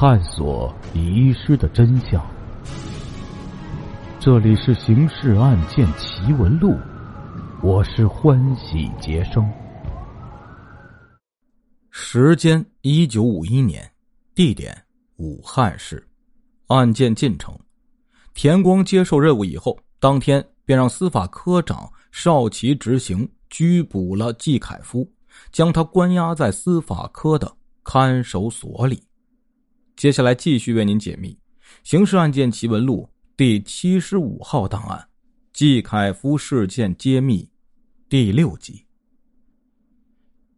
探索遗失的真相。这里是《刑事案件奇闻录》，我是欢喜杰生。时间：一九五一年，地点：武汉市。案件进程：田光接受任务以后，当天便让司法科长邵奇执行拘捕了季凯夫，将他关押在司法科的看守所里。接下来继续为您解密《刑事案件奇闻录》第七十五号档案——季凯夫事件揭秘第六集。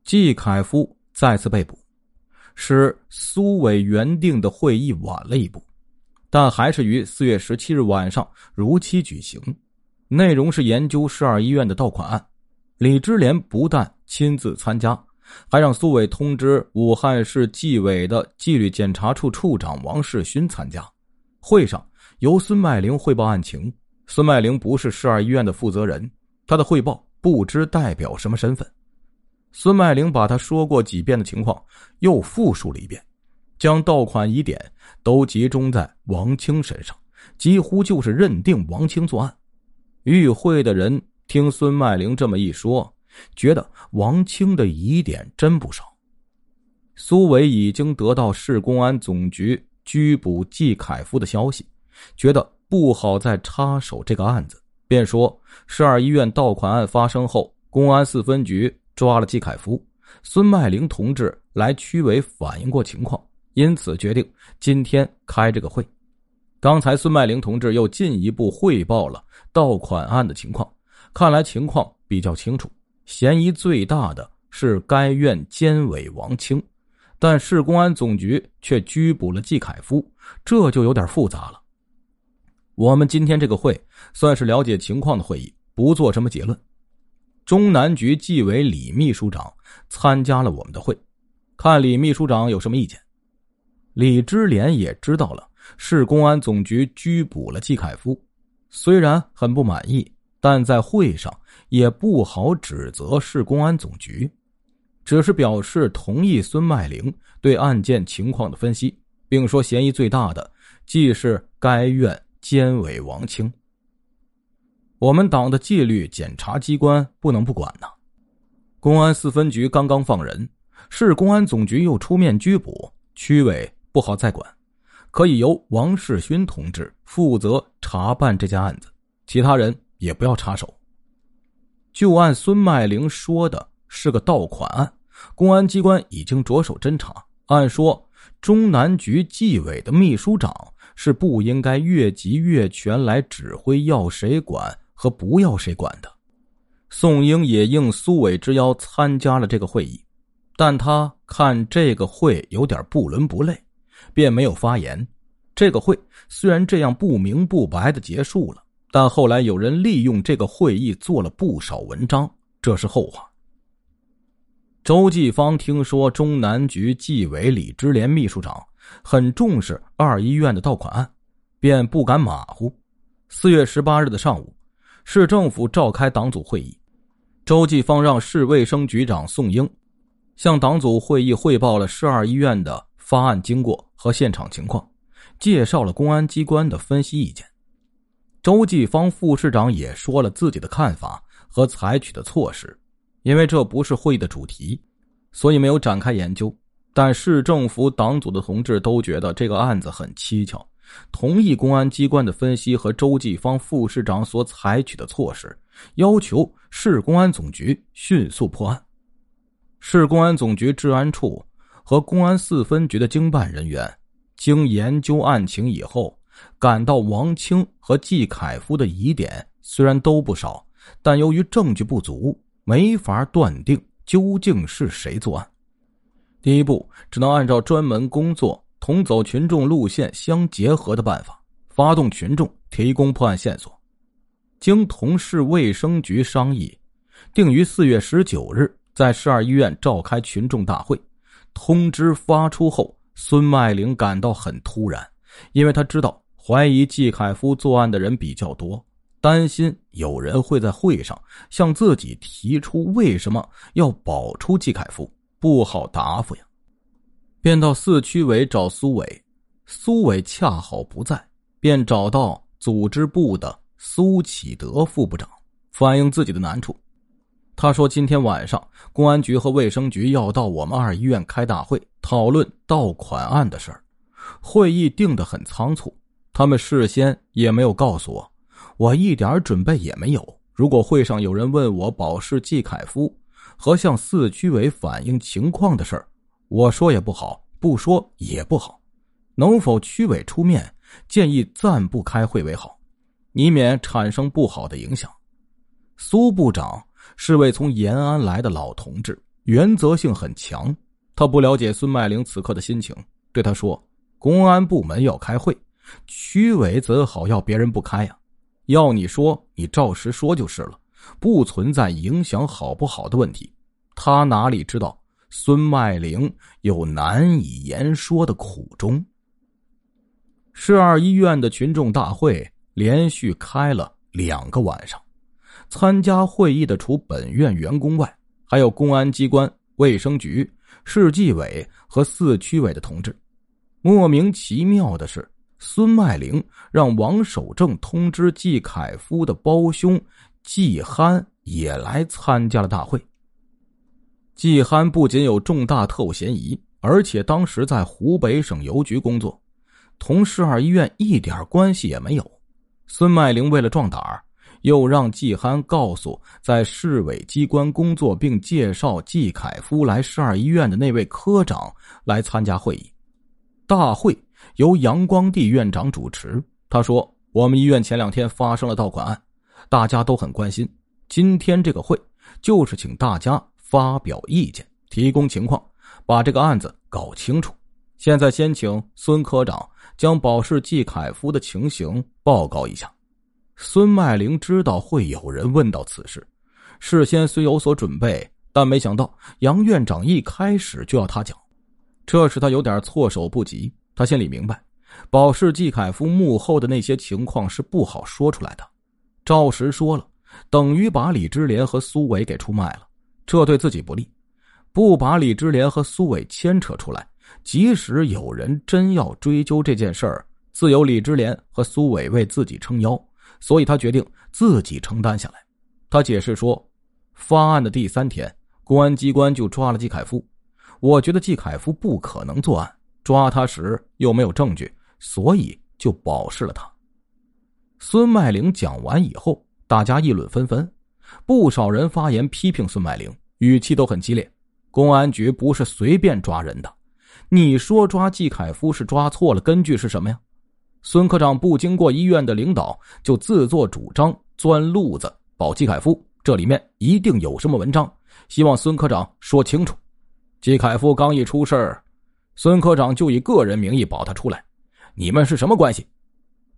季凯夫再次被捕，使苏伟原定的会议晚了一步，但还是于四月十七日晚上如期举行。内容是研究市二医院的盗款案。李之莲不但亲自参加。还让苏伟通知武汉市纪委的纪律检查处处长王世勋参加。会上由孙麦玲汇报案情。孙麦玲不是市二医院的负责人，他的汇报不知代表什么身份。孙麦玲把他说过几遍的情况又复述了一遍，将盗款疑点都集中在王清身上，几乎就是认定王清作案。与会的人听孙麦玲这么一说。觉得王清的疑点真不少。苏伟已经得到市公安总局拘捕季凯夫的消息，觉得不好再插手这个案子，便说市二医院盗款案发生后，公安四分局抓了季凯夫。孙麦玲同志来区委反映过情况，因此决定今天开这个会。刚才孙麦玲同志又进一步汇报了盗款案的情况，看来情况比较清楚。嫌疑最大的是该院监委王清，但市公安总局却拘捕了季凯夫，这就有点复杂了。我们今天这个会算是了解情况的会议，不做什么结论。中南局纪委李秘书长参加了我们的会，看李秘书长有什么意见。李之莲也知道了市公安总局拘捕了季凯夫，虽然很不满意。但在会上也不好指责市公安总局，只是表示同意孙麦玲对案件情况的分析，并说嫌疑最大的既是该院监委王清。我们党的纪律检查机关不能不管呐。公安四分局刚刚放人，市公安总局又出面拘捕，区委不好再管，可以由王世勋同志负责查办这件案子，其他人。也不要插手。就按孙麦玲说的，是个盗款案，公安机关已经着手侦查。按说，中南局纪委的秘书长是不应该越级越权来指挥要谁管和不要谁管的。宋英也应苏伟之邀参加了这个会议，但他看这个会有点不伦不类，便没有发言。这个会虽然这样不明不白的结束了。但后来有人利用这个会议做了不少文章，这是后话。周继芳听说中南局纪委李之莲秘书长很重视二医院的盗款案，便不敢马虎。四月十八日的上午，市政府召开党组会议，周继芳让市卫生局长宋英向党组会议汇报了市二医院的发案经过和现场情况，介绍了公安机关的分析意见。周继芳副市长也说了自己的看法和采取的措施，因为这不是会议的主题，所以没有展开研究。但市政府党组的同志都觉得这个案子很蹊跷，同意公安机关的分析和周继芳副市长所采取的措施，要求市公安总局迅速破案。市公安总局治安处和公安四分局的经办人员经研究案情以后。感到王清和季凯夫的疑点虽然都不少，但由于证据不足，没法断定究竟是谁作案。第一步，只能按照专门工作同走群众路线相结合的办法，发动群众提供破案线索。经同市卫生局商议，定于四月十九日在市二医院召开群众大会。通知发出后，孙麦玲感到很突然，因为他知道。怀疑季凯夫作案的人比较多，担心有人会在会上向自己提出为什么要保出季凯夫，不好答复呀。便到四区委找苏伟，苏伟恰好不在，便找到组织部的苏启德副部长，反映自己的难处。他说：“今天晚上，公安局和卫生局要到我们二医院开大会，讨论盗款案的事儿。会议定得很仓促，他们事先也没有告诉我，我一点准备也没有。如果会上有人问我保释季凯夫和向四区委反映情况的事儿，我说也不好，不说也不好。”能否区委出面建议暂不开会为好，以免产生不好的影响？苏部长是位从延安来的老同志，原则性很强。他不了解孙麦玲此刻的心情，对他说：“公安部门要开会，区委怎好要别人不开呀？要你说，你照实说就是了，不存在影响好不好的问题。”他哪里知道孙麦玲有难以言说的苦衷？市二医院的群众大会连续开了两个晚上，参加会议的除本院员工外，还有公安机关、卫生局、市纪委和四区委的同志。莫名其妙的是，孙麦玲让王守正通知季凯夫的胞兄季憨也来参加了大会。季憨不仅有重大特务嫌疑，而且当时在湖北省邮局工作。同市二医院一点关系也没有。孙麦玲为了壮胆儿，又让季憨告诉在市委机关工作并介绍季凯夫来市二医院的那位科长来参加会议。大会由杨光地院长主持。他说：“我们医院前两天发生了盗款案，大家都很关心。今天这个会就是请大家发表意见，提供情况，把这个案子搞清楚。现在先请孙科长。”将保释季凯夫的情形报告一下。孙麦玲知道会有人问到此事，事先虽有所准备，但没想到杨院长一开始就要他讲，这使他有点措手不及。他心里明白，保释季凯夫幕后的那些情况是不好说出来的。照实说了，等于把李之莲和苏伟给出卖了，这对自己不利。不把李之莲和苏伟牵扯出来。即使有人真要追究这件事儿，自有李之莲和苏伟为自己撑腰，所以他决定自己承担下来。他解释说，发案的第三天，公安机关就抓了季凯夫。我觉得季凯夫不可能作案，抓他时又没有证据，所以就保释了他。孙麦玲讲完以后，大家议论纷纷，不少人发言批评孙麦玲，语气都很激烈。公安局不是随便抓人的。你说抓季凯夫是抓错了，根据是什么呀？孙科长不经过医院的领导就自作主张钻路子保季凯夫，这里面一定有什么文章，希望孙科长说清楚。季凯夫刚一出事儿，孙科长就以个人名义保他出来，你们是什么关系？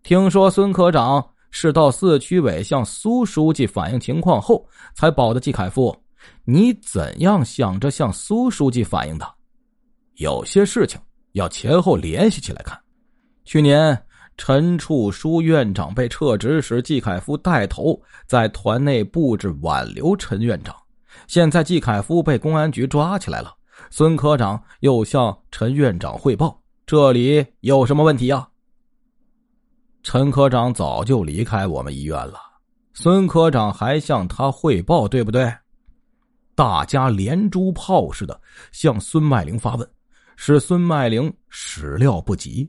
听说孙科长是到四区委向苏书记反映情况后才保的季凯夫，你怎样想着向苏书记反映的？有些事情要前后联系起来看。去年陈处书院长被撤职时，季凯夫带头在团内布置挽留陈院长。现在季凯夫被公安局抓起来了，孙科长又向陈院长汇报，这里有什么问题呀？陈科长早就离开我们医院了，孙科长还向他汇报，对不对？大家连珠炮似的向孙麦玲发问。使孙麦玲始料不及，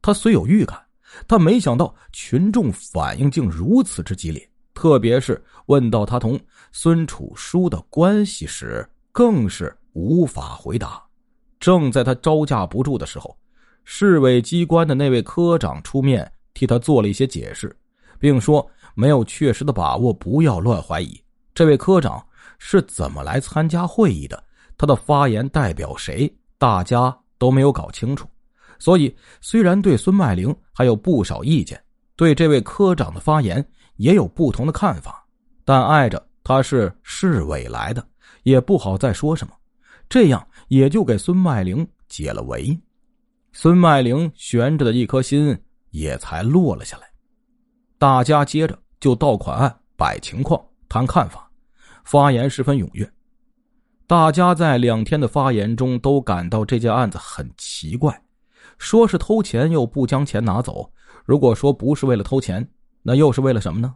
他虽有预感，但没想到群众反应竟如此之激烈。特别是问到他同孙楚书的关系时，更是无法回答。正在他招架不住的时候，市委机关的那位科长出面替他做了一些解释，并说没有确实的把握，不要乱怀疑。这位科长是怎么来参加会议的？他的发言代表谁？大家都没有搞清楚，所以虽然对孙麦玲还有不少意见，对这位科长的发言也有不同的看法，但碍着他是市委来的，也不好再说什么，这样也就给孙麦玲解了围，孙麦玲悬着的一颗心也才落了下来。大家接着就到款案摆情况谈看法，发言十分踊跃。大家在两天的发言中都感到这件案子很奇怪，说是偷钱又不将钱拿走，如果说不是为了偷钱，那又是为了什么呢？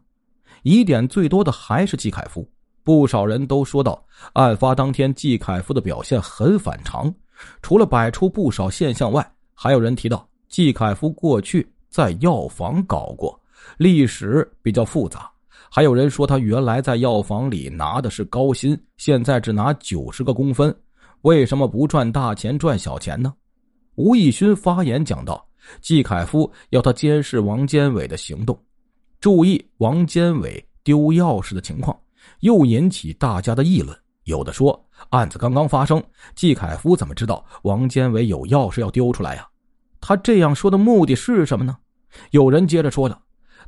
疑点最多的还是季凯夫。不少人都说到，案发当天季凯夫的表现很反常，除了摆出不少现象外，还有人提到季凯夫过去在药房搞过，历史比较复杂。还有人说他原来在药房里拿的是高薪，现在只拿九十个工分，为什么不赚大钱赚小钱呢？吴义勋发言讲到，季凯夫要他监视王坚伟的行动，注意王坚伟丢钥匙的情况。又引起大家的议论。有的说，案子刚刚发生，季凯夫怎么知道王坚伟有钥匙要丢出来呀？他这样说的目的是什么呢？有人接着说了，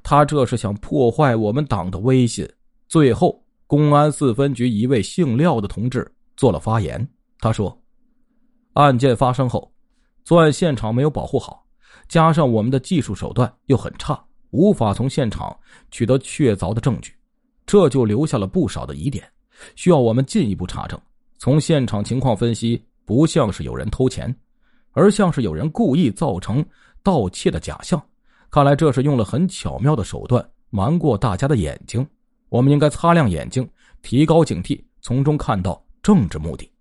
他这是想破坏我们党的威信。最后，公安四分局一位姓廖的同志做了发言，他说：“案件发生后，作案现场没有保护好，加上我们的技术手段又很差，无法从现场取得确凿的证据。”这就留下了不少的疑点，需要我们进一步查证。从现场情况分析，不像是有人偷钱，而像是有人故意造成盗窃的假象。看来这是用了很巧妙的手段瞒过大家的眼睛。我们应该擦亮眼睛，提高警惕，从中看到政治目的。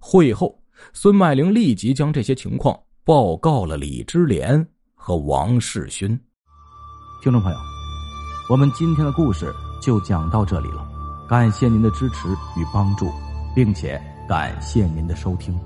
会后，孙麦玲立即将这些情况报告了李之莲和王世勋。听众朋友，我们今天的故事。就讲到这里了，感谢您的支持与帮助，并且感谢您的收听。